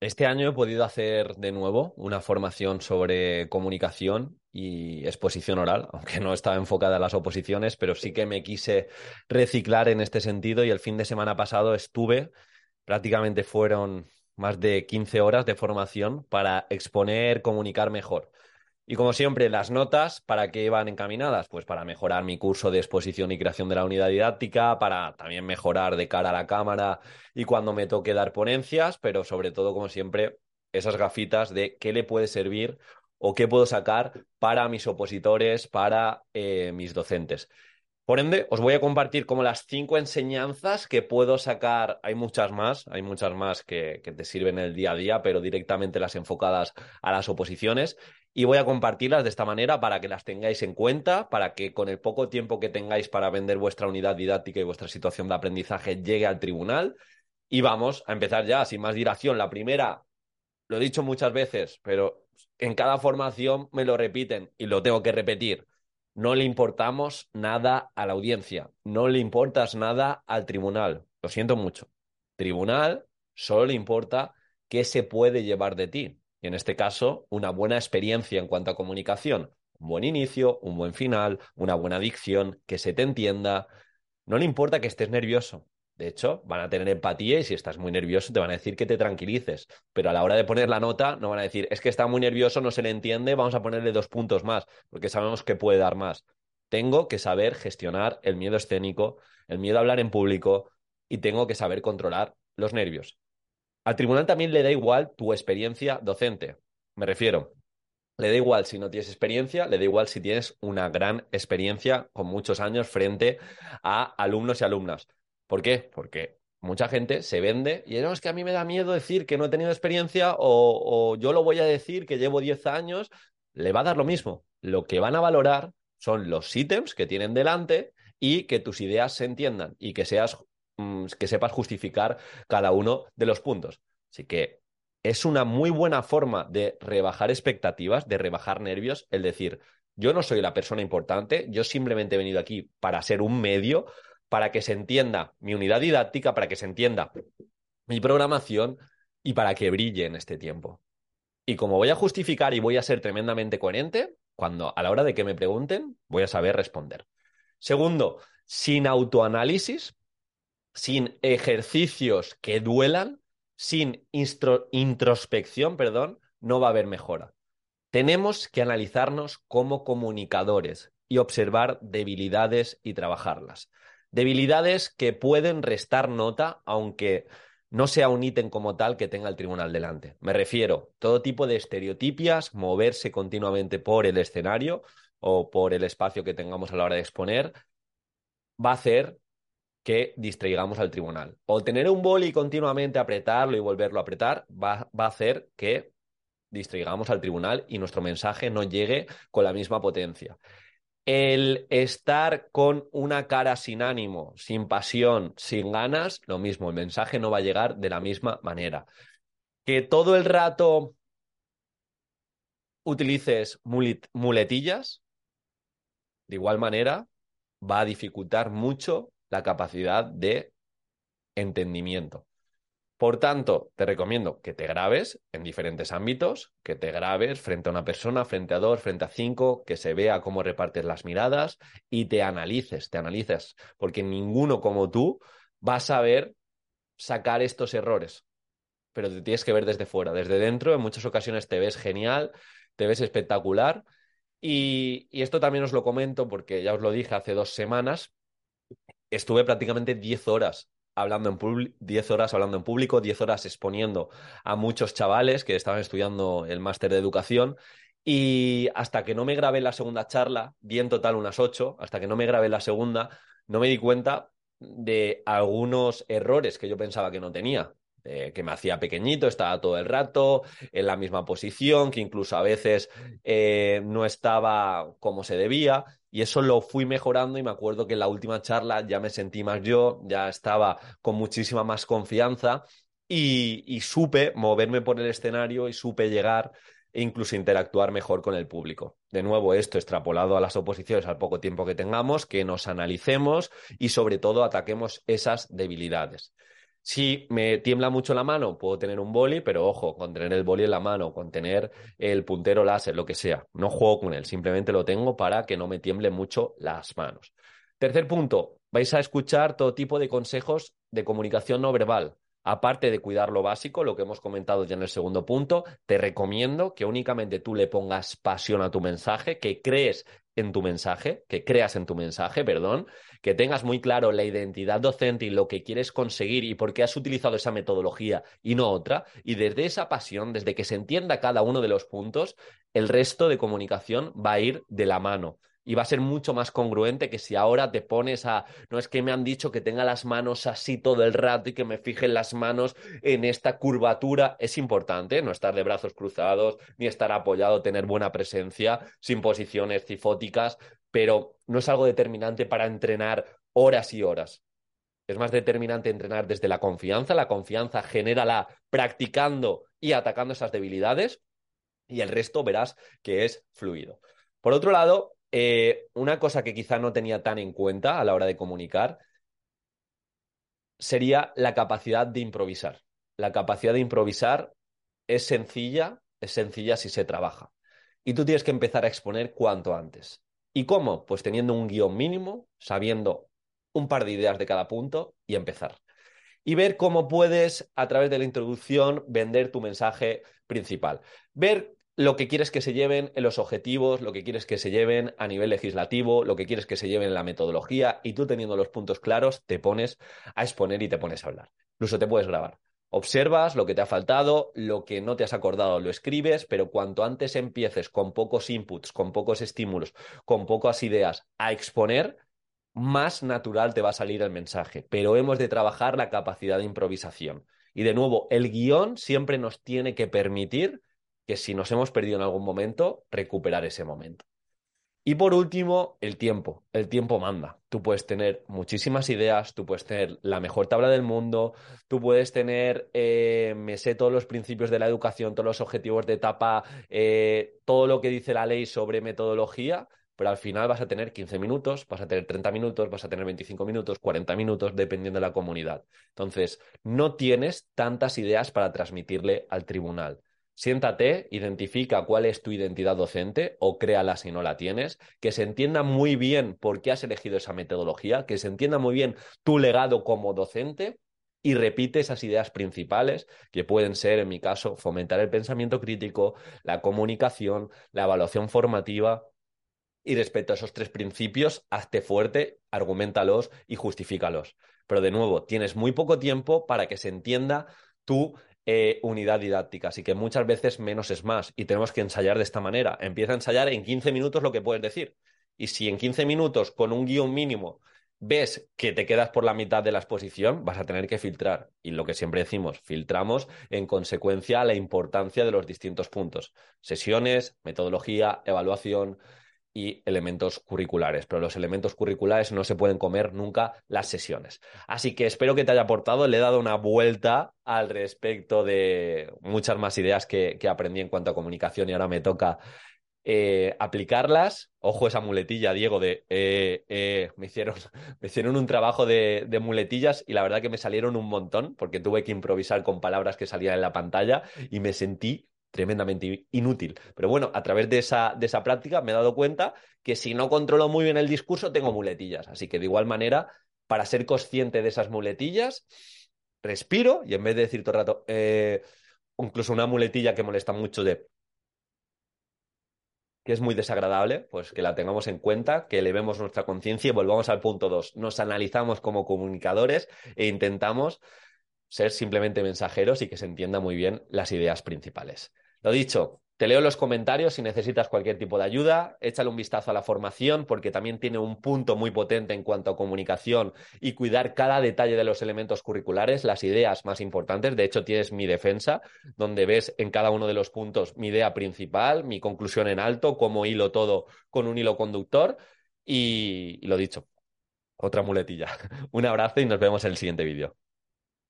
Este año he podido hacer de nuevo una formación sobre comunicación y exposición oral, aunque no estaba enfocada en las oposiciones, pero sí que me quise reciclar en este sentido y el fin de semana pasado estuve, prácticamente fueron más de 15 horas de formación para exponer, comunicar mejor. Y como siempre, las notas, ¿para qué van encaminadas? Pues para mejorar mi curso de exposición y creación de la unidad didáctica, para también mejorar de cara a la cámara y cuando me toque dar ponencias, pero sobre todo, como siempre, esas gafitas de qué le puede servir o qué puedo sacar para mis opositores, para eh, mis docentes. Por ende, os voy a compartir como las cinco enseñanzas que puedo sacar. Hay muchas más, hay muchas más que, te sirven en el día a día, pero directamente las enfocadas a las oposiciones y voy a compartirlas de esta manera para que las tengáis en cuenta, para que con el poco tiempo que tengáis para vender vuestra unidad didáctica y vuestra situación de aprendizaje llegue al tribunal. Y vamos a empezar ya, sin más dilación. La primera, lo he dicho muchas veces, pero en cada formación me lo repiten y lo tengo que repetir. No le importamos nada a la audiencia, no le importas nada al tribunal. Lo siento mucho. Tribunal solo le importa qué se puede llevar de ti. Y en este caso, una buena experiencia en cuanto a comunicación. Un buen inicio, un buen final, una buena dicción, que se te entienda. No le importa que estés nervioso. De hecho, van a tener empatía y si estás muy nervioso te van a decir que te tranquilices. Pero a la hora de poner la nota no van a decir, es que está muy nervioso, no se le entiende, vamos a ponerle dos puntos más, porque sabemos que puede dar más. Tengo que saber gestionar el miedo escénico, el miedo a hablar en público y tengo que saber controlar los nervios. Al tribunal también le da igual tu experiencia docente. Me refiero, le da igual si no tienes experiencia, le da igual si tienes una gran experiencia con muchos años frente a alumnos y alumnas. ¿Por qué? Porque mucha gente se vende y no, es que a mí me da miedo decir que no he tenido experiencia o, o yo lo voy a decir que llevo 10 años. Le va a dar lo mismo. Lo que van a valorar son los ítems que tienen delante y que tus ideas se entiendan y que seas que sepas justificar cada uno de los puntos. Así que es una muy buena forma de rebajar expectativas, de rebajar nervios, el decir, yo no soy la persona importante, yo simplemente he venido aquí para ser un medio, para que se entienda mi unidad didáctica, para que se entienda mi programación y para que brille en este tiempo. Y como voy a justificar y voy a ser tremendamente coherente, cuando a la hora de que me pregunten, voy a saber responder. Segundo, sin autoanálisis, sin ejercicios que duelan, sin introspección, perdón, no va a haber mejora. Tenemos que analizarnos como comunicadores y observar debilidades y trabajarlas. Debilidades que pueden restar nota, aunque no sea un ítem como tal que tenga el tribunal delante. Me refiero todo tipo de estereotipias, moverse continuamente por el escenario o por el espacio que tengamos a la hora de exponer, va a hacer que distraigamos al tribunal. O tener un boli y continuamente apretarlo y volverlo a apretar va, va a hacer que distraigamos al tribunal y nuestro mensaje no llegue con la misma potencia. El estar con una cara sin ánimo, sin pasión, sin ganas, lo mismo, el mensaje no va a llegar de la misma manera. Que todo el rato utilices muletillas, de igual manera, va a dificultar mucho la capacidad de entendimiento. Por tanto, te recomiendo que te grabes en diferentes ámbitos, que te grabes frente a una persona, frente a dos, frente a cinco, que se vea cómo repartes las miradas y te analices, te analices, porque ninguno como tú va a saber sacar estos errores, pero te tienes que ver desde fuera, desde dentro, en muchas ocasiones te ves genial, te ves espectacular. Y, y esto también os lo comento porque ya os lo dije hace dos semanas, estuve prácticamente 10 horas hablando en 10 horas hablando en público, 10 horas exponiendo a muchos chavales que estaban estudiando el máster de educación y hasta que no me grabé la segunda charla, di en total unas 8, hasta que no me grabé la segunda, no me di cuenta de algunos errores que yo pensaba que no tenía. Que me hacía pequeñito, estaba todo el rato en la misma posición, que incluso a veces eh, no estaba como se debía. Y eso lo fui mejorando y me acuerdo que en la última charla ya me sentí más yo, ya estaba con muchísima más confianza y, supe moverme por el escenario y supe llegar e incluso interactuar mejor con el público. De nuevo, esto extrapolado a las oposiciones al poco tiempo que tengamos, que nos analicemos y sobre todo ataquemos esas debilidades. Si me tiembla mucho la mano, puedo tener un boli, pero ojo, con tener el boli en la mano, con tener el puntero láser, lo que sea. No juego con él, simplemente lo tengo para que no me tiemble mucho las manos. Tercer punto, vais a escuchar todo tipo de consejos de comunicación no verbal. Aparte de cuidar lo básico, lo que hemos comentado ya en el segundo punto, te recomiendo que únicamente tú le pongas pasión a tu mensaje, que crees en tu mensaje, que creas en tu mensaje, perdón, que tengas muy claro la identidad docente y lo que quieres conseguir y por qué has utilizado esa metodología y no otra, y desde esa pasión, desde que se entienda cada uno de los puntos, el resto de comunicación va a ir de la mano y va a ser mucho más congruente que si ahora te pones a, no es que me han dicho que tenga las manos así todo el rato y que me fijen las manos en esta curvatura. Es importante no estar de brazos cruzados ni estar apoyado, tener buena presencia, sin posiciones cifóticas, pero no es algo determinante para entrenar horas y horas. Es más determinante entrenar desde la confianza. La confianza genérala practicando y atacando esas debilidades y el resto verás que es fluido. Por otro lado, eh, una cosa que quizá no tenía tan en cuenta a la hora de comunicar sería la capacidad de improvisar. La capacidad de improvisar es sencilla, es sencilla si se trabaja. Y tú tienes que empezar a exponer cuanto antes. ¿Y cómo? Pues teniendo un guion mínimo, sabiendo un par de ideas de cada punto y empezar. Y ver cómo puedes, a través de la introducción, vender tu mensaje principal. Ver lo que quieres que se lleven en los objetivos, lo que quieres que se lleven a nivel legislativo, lo que quieres que se lleven en la metodología y tú teniendo los puntos claros te pones a exponer y te pones a hablar. Incluso te puedes grabar. Observas lo que te ha faltado, lo que no te has acordado lo escribes, pero cuanto antes empieces con pocos inputs, con pocos estímulos, con pocas ideas a exponer, más natural te va a salir el mensaje. Pero hemos de trabajar la capacidad de improvisación. Y de nuevo, el guion siempre nos tiene que permitir que si nos hemos perdido en algún momento, recuperar ese momento. Y por último, el tiempo. El tiempo manda. Tú puedes tener muchísimas ideas, tú puedes tener la mejor tabla del mundo, tú puedes tener, eh, me sé todos los principios de la educación, todos los objetivos de etapa, eh, todo lo que dice la ley sobre metodología, pero al final vas a tener 15 minutos, vas a tener 30 minutos, vas a tener 25 minutos, 40 minutos, dependiendo de la comunidad. Entonces, no tienes tantas ideas para transmitirle al tribunal. Siéntate, identifica cuál es tu identidad docente o créala si no la tienes, que se entienda muy bien por qué has elegido esa metodología, que se entienda muy bien tu legado como docente y repite esas ideas principales que pueden ser, en mi caso, fomentar el pensamiento crítico, la comunicación, la evaluación formativa. Y respecto a esos tres principios, hazte fuerte, argumentalos y justifícalos. Pero de nuevo, tienes muy poco tiempo para que se entienda tu eh, unidad didáctica. Así que muchas veces menos es más y tenemos que ensayar de esta manera. Empieza a ensayar en 15 minutos lo que puedes decir. Y si en 15 minutos con un guion mínimo ves que te quedas por la mitad de la exposición, vas a tener que filtrar. Y lo que siempre decimos, filtramos en consecuencia la importancia de los distintos puntos. Sesiones, metodología, evaluación, y elementos curriculares, pero los elementos curriculares no se pueden comer nunca las sesiones. Así que espero que te haya aportado, le he dado una vuelta al respecto de muchas más ideas que, aprendí en cuanto a comunicación y ahora me toca eh, aplicarlas. Ojo esa muletilla, Diego, de eh, eh, me, hicieron, me hicieron un trabajo de, muletillas y la verdad que me salieron un montón porque tuve que improvisar con palabras que salían en la pantalla y me sentí tremendamente inútil. Pero bueno, a través de esa, de esa práctica me he dado cuenta que si no controlo muy bien el discurso, tengo muletillas. Así que de igual manera, para ser consciente de esas muletillas, respiro y en vez de decir todo el rato, eh, incluso una muletilla que molesta mucho de que es muy desagradable, pues que la tengamos en cuenta, que elevemos nuestra conciencia y volvamos al punto dos. Nos analizamos como comunicadores e intentamos ser simplemente mensajeros y que se entienda muy bien las ideas principales. Lo dicho, te leo los comentarios si necesitas cualquier tipo de ayuda, échale un vistazo a la formación porque también tiene un punto muy potente en cuanto a comunicación y cuidar cada detalle de los elementos curriculares, las ideas más importantes. De hecho, tienes mi defensa, donde ves en cada uno de los puntos mi idea principal, mi conclusión en alto, cómo hilo todo con un hilo conductor y, y lo dicho, otra muletilla. Un abrazo y nos vemos en el siguiente vídeo.